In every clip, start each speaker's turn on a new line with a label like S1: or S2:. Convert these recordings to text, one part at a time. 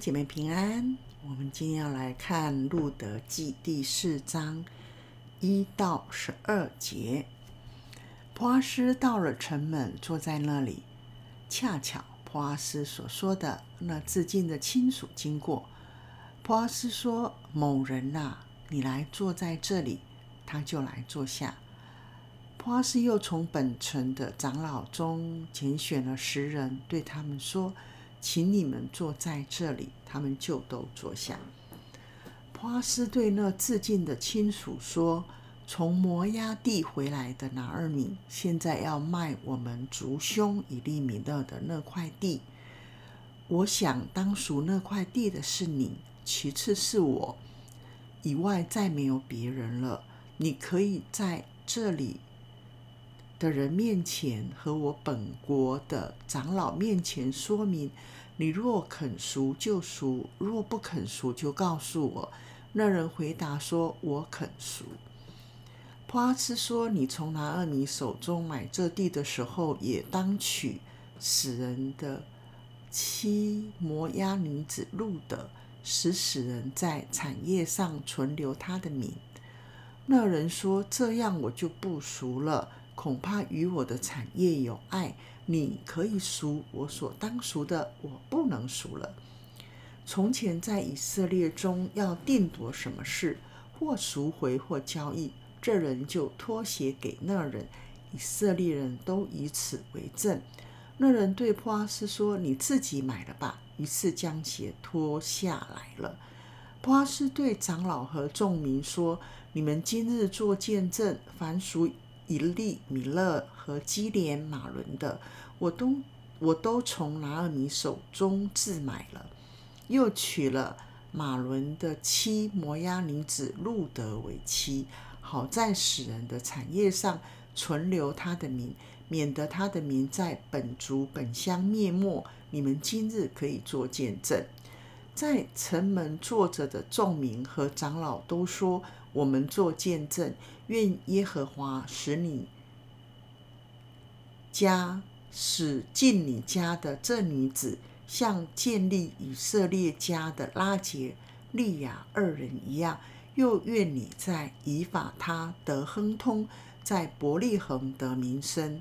S1: 姐妹平安，我们今天要来看《路得记》第四章一到十二节。波阿斯到了城门，坐在那里。恰巧波阿斯所说的那至近的亲属经过。波阿斯说：“某人呐，你来坐在这里。”他就来坐下。波阿斯又从本城的长老中拣选了十人，对他们说。请你们坐在这里，他们就都坐下。普阿斯对那至近的亲属说：“从摩押地回来的拿二米，现在要卖我们族兄以利米勒的那块地。我想当属那块地的是你，其次是我，以外再没有别人了。你可以在这里。”的人面前和我本国的长老面前说明，你若肯赎就赎，若不肯赎就告诉我。那人回答说：“我肯赎。”普阿斯说：“你从拿二米手中买这地的时候，也当娶死人的妻摩押女子路的，使死人在产业上存留他的名。”那人说：“这样我就不赎了。”恐怕与我的产业有碍，你可以赎我所当赎的，我不能赎了。从前在以色列中要定夺什么事，或赎回或交易，这人就托鞋给那人，以色列人都以此为证。那人对波阿斯说：“你自己买了吧。”于是将鞋脱下来了。波阿斯对长老和众民说：“你们今日做见证，凡属。”以利米勒和基连马伦的，我都我都从拿尔米手中自买了，又娶了马伦的妻摩押女子路得为妻，好在死人的产业上存留他的名，免得他的名在本族本乡灭没。你们今日可以作见证，在城门坐着的众民和长老都说。我们做见证，愿耶和华使你家使进你家的这女子，像建立以色列家的拉结、利亚二人一样；又愿你在以法他得亨通，在伯利恒得名声。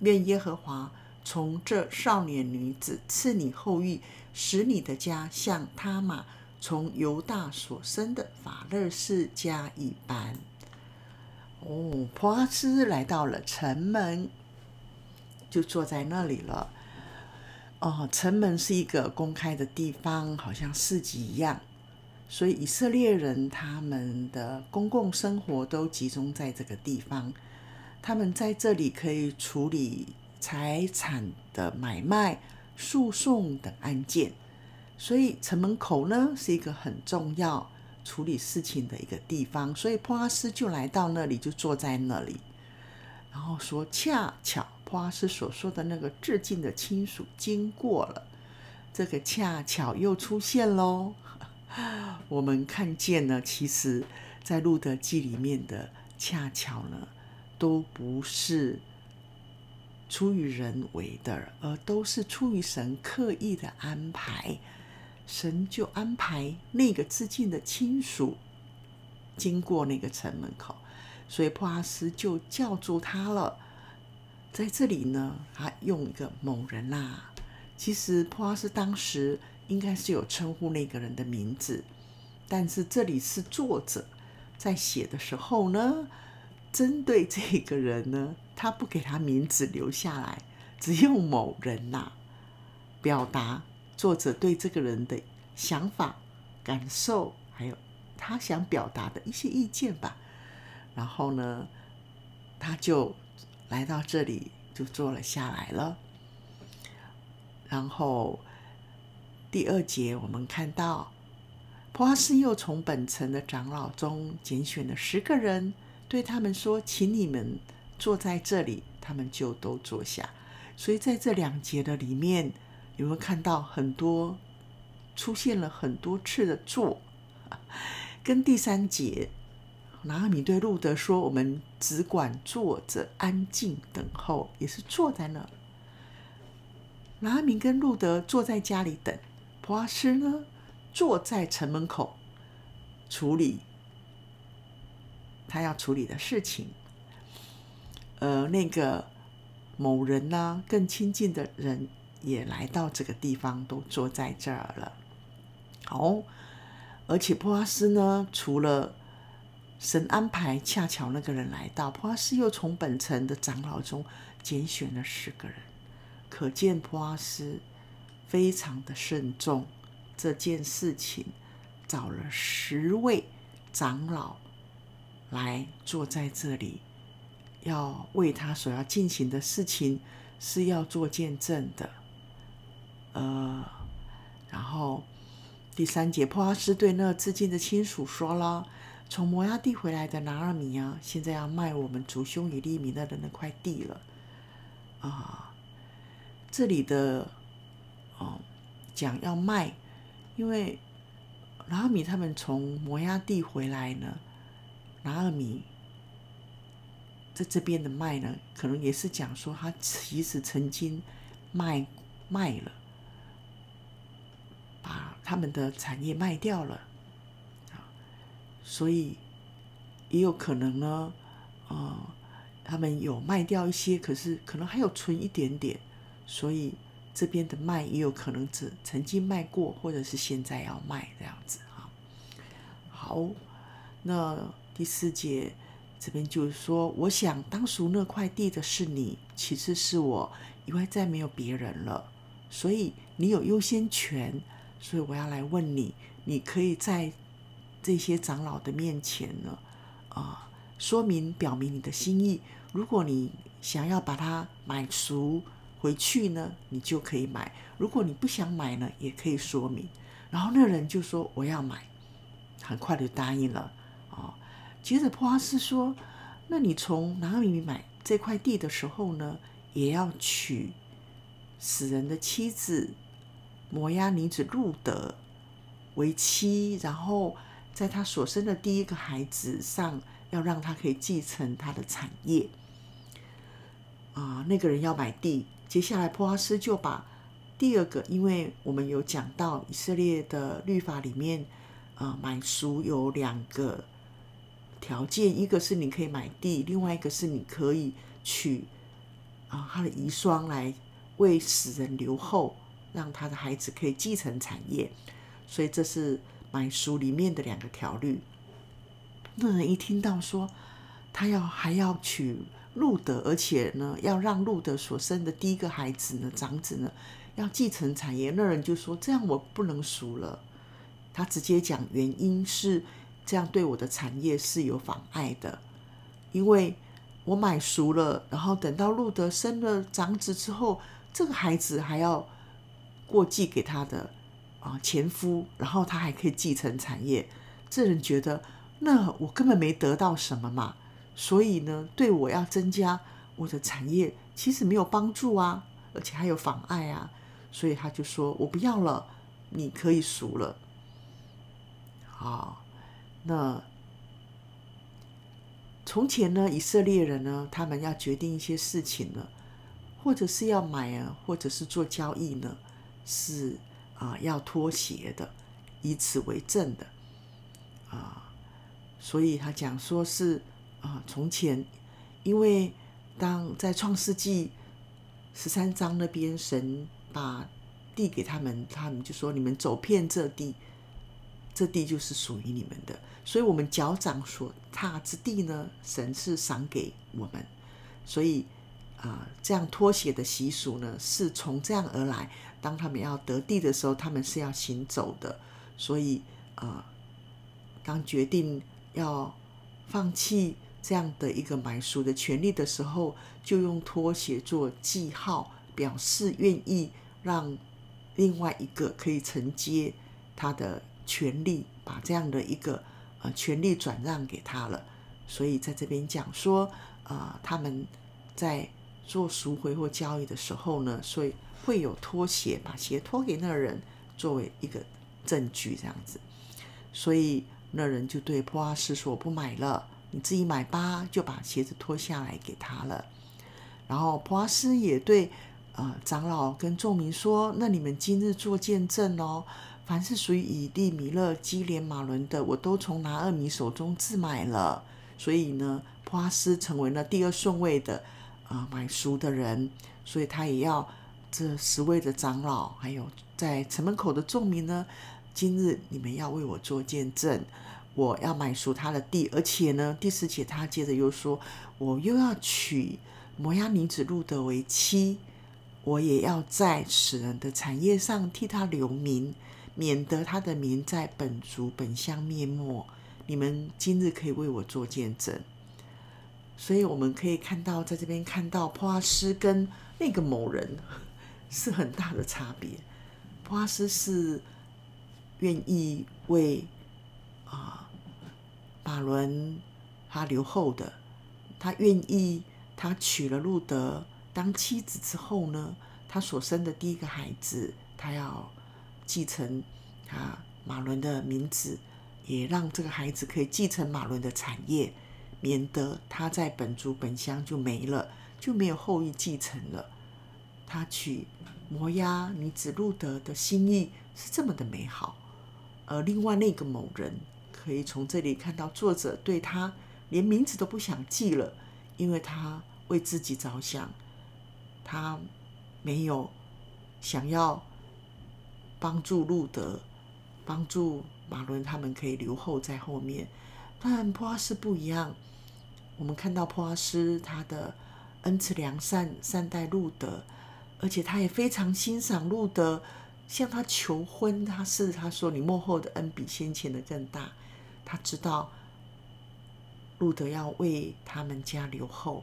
S1: 愿耶和华从这少年女子赐你后裔，使你的家像他玛。从犹大所生的法勒士家一般。哦，波阿斯来到了城门，就坐在那里了。哦，城门是一个公开的地方，好像市集一样，所以以色列人他们的公共生活都集中在这个地方。他们在这里可以处理财产的买卖、诉讼等案件。所以城门口呢，是一个很重要处理事情的一个地方，所以波阿斯就来到那里，就坐在那里，然后说：“恰巧波阿斯所说的那个致敬的亲属经过了，这个恰巧又出现喽。”我们看见呢，其实，在路德记里面的恰巧呢，都不是出于人为的，而都是出于神刻意的安排。神就安排那个致敬的亲属经过那个城门口，所以波阿斯就叫住他了。在这里呢，他用一个某人啦。其实波阿斯当时应该是有称呼那个人的名字，但是这里是作者在写的时候呢，针对这个人呢，他不给他名字留下来，只用某人呐表达。作者对这个人的想法、感受，还有他想表达的一些意见吧。然后呢，他就来到这里，就坐了下来了。然后第二节，我们看到波阿斯又从本城的长老中拣选了十个人，对他们说：“请你们坐在这里。”他们就都坐下。所以在这两节的里面。有没有看到很多出现了很多次的坐？跟第三节，拿阿米对路德说：“我们只管坐着安静等候，也是坐在那。”拿阿米跟路德坐在家里等，普阿斯呢，坐在城门口处理他要处理的事情。而那个某人呢，更亲近的人也来到这个地方，都坐在这儿了。好，而且波阿斯呢，除了神安排，恰巧那个人来到，波阿斯又从本城的长老中拣选了十个人，可见波阿斯非常的慎重这件事情，找了十位长老来坐在这里，要为他所要进行的事情是要做见证的。呃，然后第三节，波阿斯对那至近的亲属说了。从摩亚地回来的拿俄米啊，现在要卖我们族兄与利米勒的那块地了啊！这里的哦讲要卖，因为拿俄米他们从摩亚地回来呢，拿俄米在这边的卖呢，可能也是讲说他其实曾经卖卖了，他们的产业卖掉了。所以也有可能呢，呃，他们有卖掉一些，可是可能还有存一点点，所以这边的卖也有可能只曾经卖过，或者是现在要卖这样子哈。好，那第四节这边就是说，我想当属那块地的是你，其次是我，以外再没有别人了，所以你有优先权，所以我要来问你，你可以在。这些长老的面前呢，啊，说明表明你的心意。如果你想要把它买赎回去呢，你就可以买；如果你不想买呢，也可以说明。然后那人就说：“我要买。”很快就答应了。啊，接着普阿斯说：“那你从拿俄米买这块地的时候呢，也要娶死人的妻子摩押女子路得为妻，然后。”在他所生的第一个孩子上，要让他可以继承他的产业。啊，那个人要买地，接下来波阿斯就把第二个，因为我们有讲到以色列的律法里面，啊，买赎有两个条件，一个是你可以买地，另外一个是你可以娶啊他的遗孀来为死人留后，让他的孩子可以继承产业。所以这是。买书里面的两个条律，那人一听到说他要还要娶路德，而且呢要让路德所生的第一个孩子呢长子呢要继承产业，那人就说这样我不能赎了。他直接讲原因是这样对我的产业是有妨碍的，因为我买赎了，然后等到路德生了长子之后，这个孩子还要过继给他的。啊，前夫，然后他还可以继承产业，这人觉得那我根本没得到什么嘛，所以呢，对我要增加我的产业其实没有帮助啊，而且还有妨碍啊，所以他就说我不要了，你可以赎了。好，那从前呢，以色列人呢，他们要决定一些事情呢，或者是要买啊，或者是做交易呢，是。啊，要脱鞋的，以此为证的，啊，所以他讲说是啊，从前，因为当在创世纪十三章那边，神把地给他们，他们就说：“你们走遍这地，这地就是属于你们的。”所以，我们脚掌所踏之地呢，神是赏给我们，所以。啊，这样脱鞋的习俗呢，是从这样而来。当他们要得地的时候，他们是要行走的。所以，啊，当决定要放弃这样的一个买书的权利的时候，就用脱鞋做记号，表示愿意让另外一个可以承接他的权利，把这样的一个呃权利转让给他了。所以在这边讲说，啊，他们在。做赎回或交易的时候呢，所以会有脱鞋，把鞋脱给那人作为一个证据，这样子。所以那人就对普阿斯说：“我不买了，你自己买吧。”就把鞋子脱下来给他了。然后普阿斯也对呃长老跟众民说：“那你们今日做见证哦，凡是属于以利米勒、基连、马伦的，我都从拿俄米手中自买了。所以呢，普阿斯成为了第二顺位的啊、呃、买赎的人，所以他也要这十位的长老，还有在城门口的众民呢，今日你们要为我做见证。”我要买赎他的地，而且呢，第十节他接着又说，我又要娶摩押女子路得为妻，我也要在死人的产业上替他留名，免得他的名在本族本乡灭没。你们今日可以为我做见证。所以我们可以看到，在这边看到波阿斯跟那个某人 是很大的差别。波阿斯是愿意为啊。马伦他留后的，他愿意，他娶了路德当妻子之后呢，他所生的第一个孩子，他要继承他马伦的名字，也让这个孩子可以继承马伦的产业，免得他在本族本乡就没了，就没有后裔继承了。他娶摩押女子路德的心意是这么的美好，而另外那个某人。可以从这里看到，作者对他连名字都不想记了，因为他为自己着想，他没有想要帮助路德，帮助马伦他们可以留后在后面。但波阿斯不一样，我们看到波阿斯他的恩慈良善，善待路德，而且他也非常欣赏路德，向他求婚，他是他说，你幕后的恩比先前的更大。他知道路德要为他们家留后，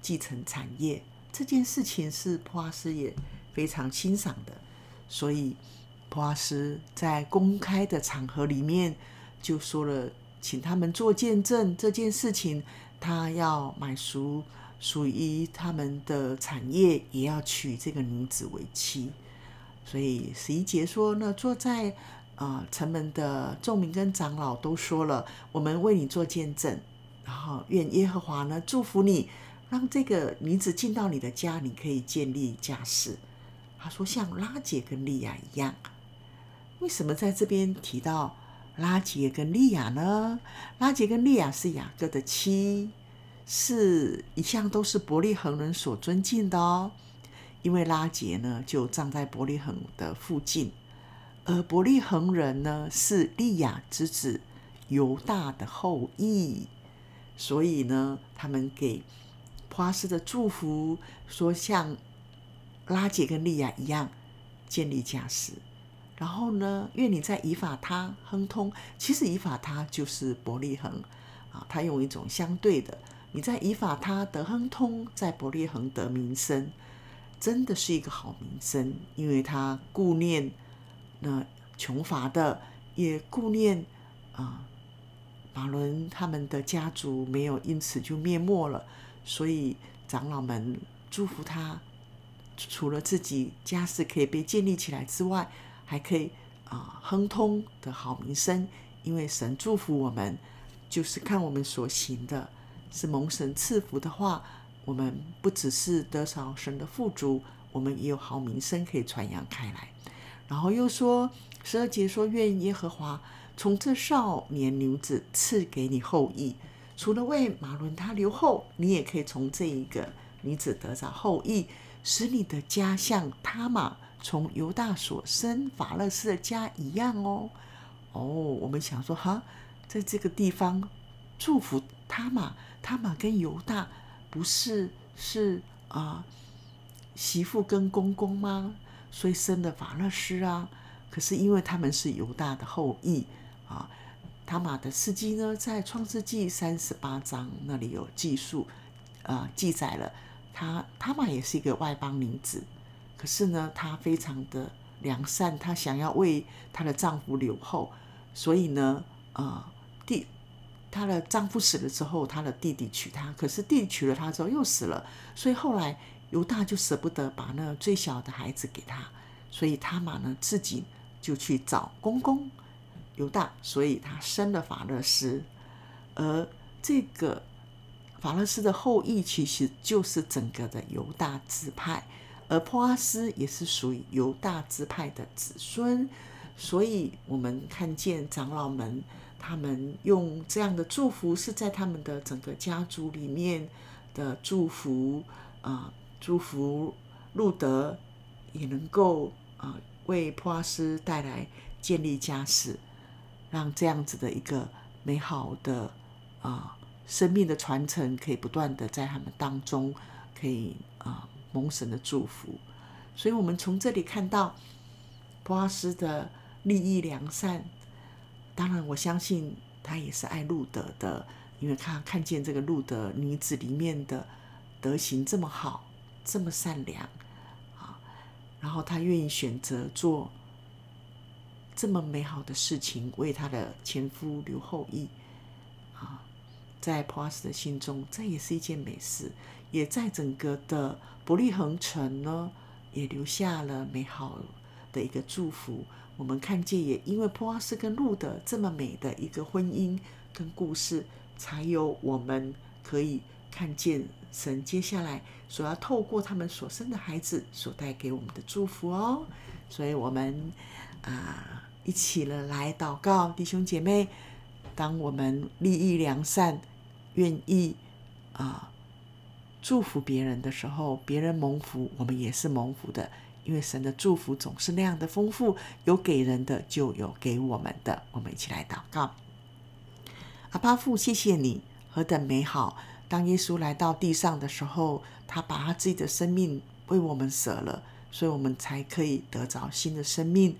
S1: 继承产业这件事情是波阿斯也非常欣赏的，所以普阿斯在公开的场合里面就说了，请他们做见证这件事情，他要买赎属于他们的产业，也要娶这个女子为妻。所以十一节说呢，坐在。啊，城门的众民跟长老都说了，我们为你做见证，然后愿耶和华呢祝福你，让这个女子进到你的家，你可以建立家室。他说像拉结跟利亚一样，为什么在这边提到拉杰跟利亚呢？拉杰跟利亚是雅各的妻，是一向都是伯利恒人所尊敬的哦，因为拉杰呢就葬在伯利恒的附近。而伯利恒人呢，是利亚之子犹大的后裔，所以呢，他们给波阿斯的祝福说，像拉杰跟利亚一样建立家室。然后呢，愿你在以法他亨通，其实以法他就是伯利恒啊，他用一种相对的，你在以法他得亨通，在伯利恒得名声，真的是一个好名声，因为他顾念。那穷乏的也顾念啊，马伦他们的家族没有因此就灭没了，所以长老们祝福他，除了自己家室可以被建立起来之外，还可以啊亨通的好名声。因为神祝福我们，就是看我们所行的，是蒙神赐福的话，我们不只是得着神的富足，我们也有好名声可以传扬开来。然后又说十二节说，愿耶和华从这少年女子赐给你后裔，除了为马伦他留后，你也可以从这一个女子得着后裔，使你的家像他玛从犹大所生法勒斯的家一样哦。哦，我们想说哈，在这个地方祝福他玛，他玛跟犹大不是是啊媳妇跟公公吗？所以生的法勒斯啊，可是因为他们是犹大的后裔啊，他玛的事迹呢，在创世纪三十八章那里有记述，啊，记载了他他玛也是一个外邦女子，可是呢，她非常的良善，她想要为她的丈夫留后，所以呢，啊，弟她的丈夫死了之后，她的弟弟娶她，可是弟弟娶了她之后又死了，所以后来。犹大就舍不得把那最小的孩子给他，所以他玛呢自己就去找公公犹大，所以他生了法勒斯，而这个法勒斯的后裔其实就是整个的犹大支派，而波阿斯也是属于犹大支派的子孙，所以我们看见长老们他们用这样的祝福，是在他们的整个家族里面的祝福啊、祝福路德也能够啊、呃、为波阿斯带来建立家室，让这样子的一个美好的啊、生命的传承可以不断的在他们当中可以啊。蒙神的祝福，所以我们从这里看到波阿斯的利益良善。当然，我相信他也是爱路德的，因为他看见这个路德女子里面的德行这么好，这么善良啊，然后他愿意选择做这么美好的事情，为他的前夫留后裔啊。在波阿斯的心中，这也是一件美事，也在整个的伯利恒城呢，也留下了美好的一个祝福。我们看见，也因为波阿斯跟路得这么美的一个婚姻跟故事，才有我们可以看见神接下来所要透过他们所生的孩子所带给我们的祝福哦。所以，我们啊，一起了来祷告，弟兄姐妹，当我们立意良善。愿意啊祝福别人的时候，别人蒙福，我们也是蒙福的。因为神的祝福总是那样的丰富，有给人的，就有给我们的。我们一起来祷告：阿爸父，谢谢你，何等美好！当耶稣来到地上的时候，他把他自己的生命为我们舍了，所以我们才可以得着新的生命。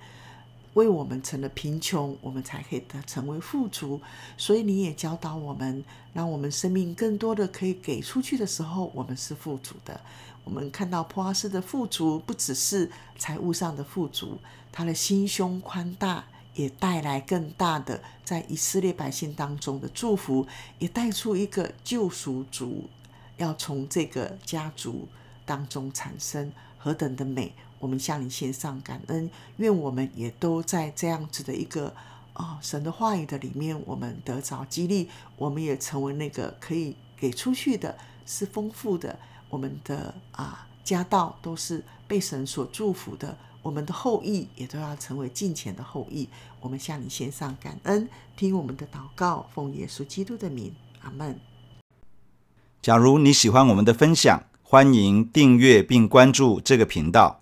S1: 为我们成了贫穷，我们才可以得成为富足。所以你也教导我们，让我们生命更多的可以给出去的时候，我们是富足的。我们看到普阿斯的富足，不只是财务上的富足，他的心胸宽大，也带来更大的在以色列百姓当中的祝福，也带出一个救赎主要从这个家族当中产生，何等的美！我们向你献上感恩，愿我们也都在这样子的一个啊、哦、神的话语的里面，我们得着激励，我们也成为那个可以给出去的，是丰富的。我们的啊家道都是被神所祝福的，我们的后裔也都要成为敬虔的后裔。我们向你献上感恩，听我们的祷告，奉耶稣基督的名，阿门。
S2: 假如你喜欢我们的分享，欢迎订阅并关注这个频道。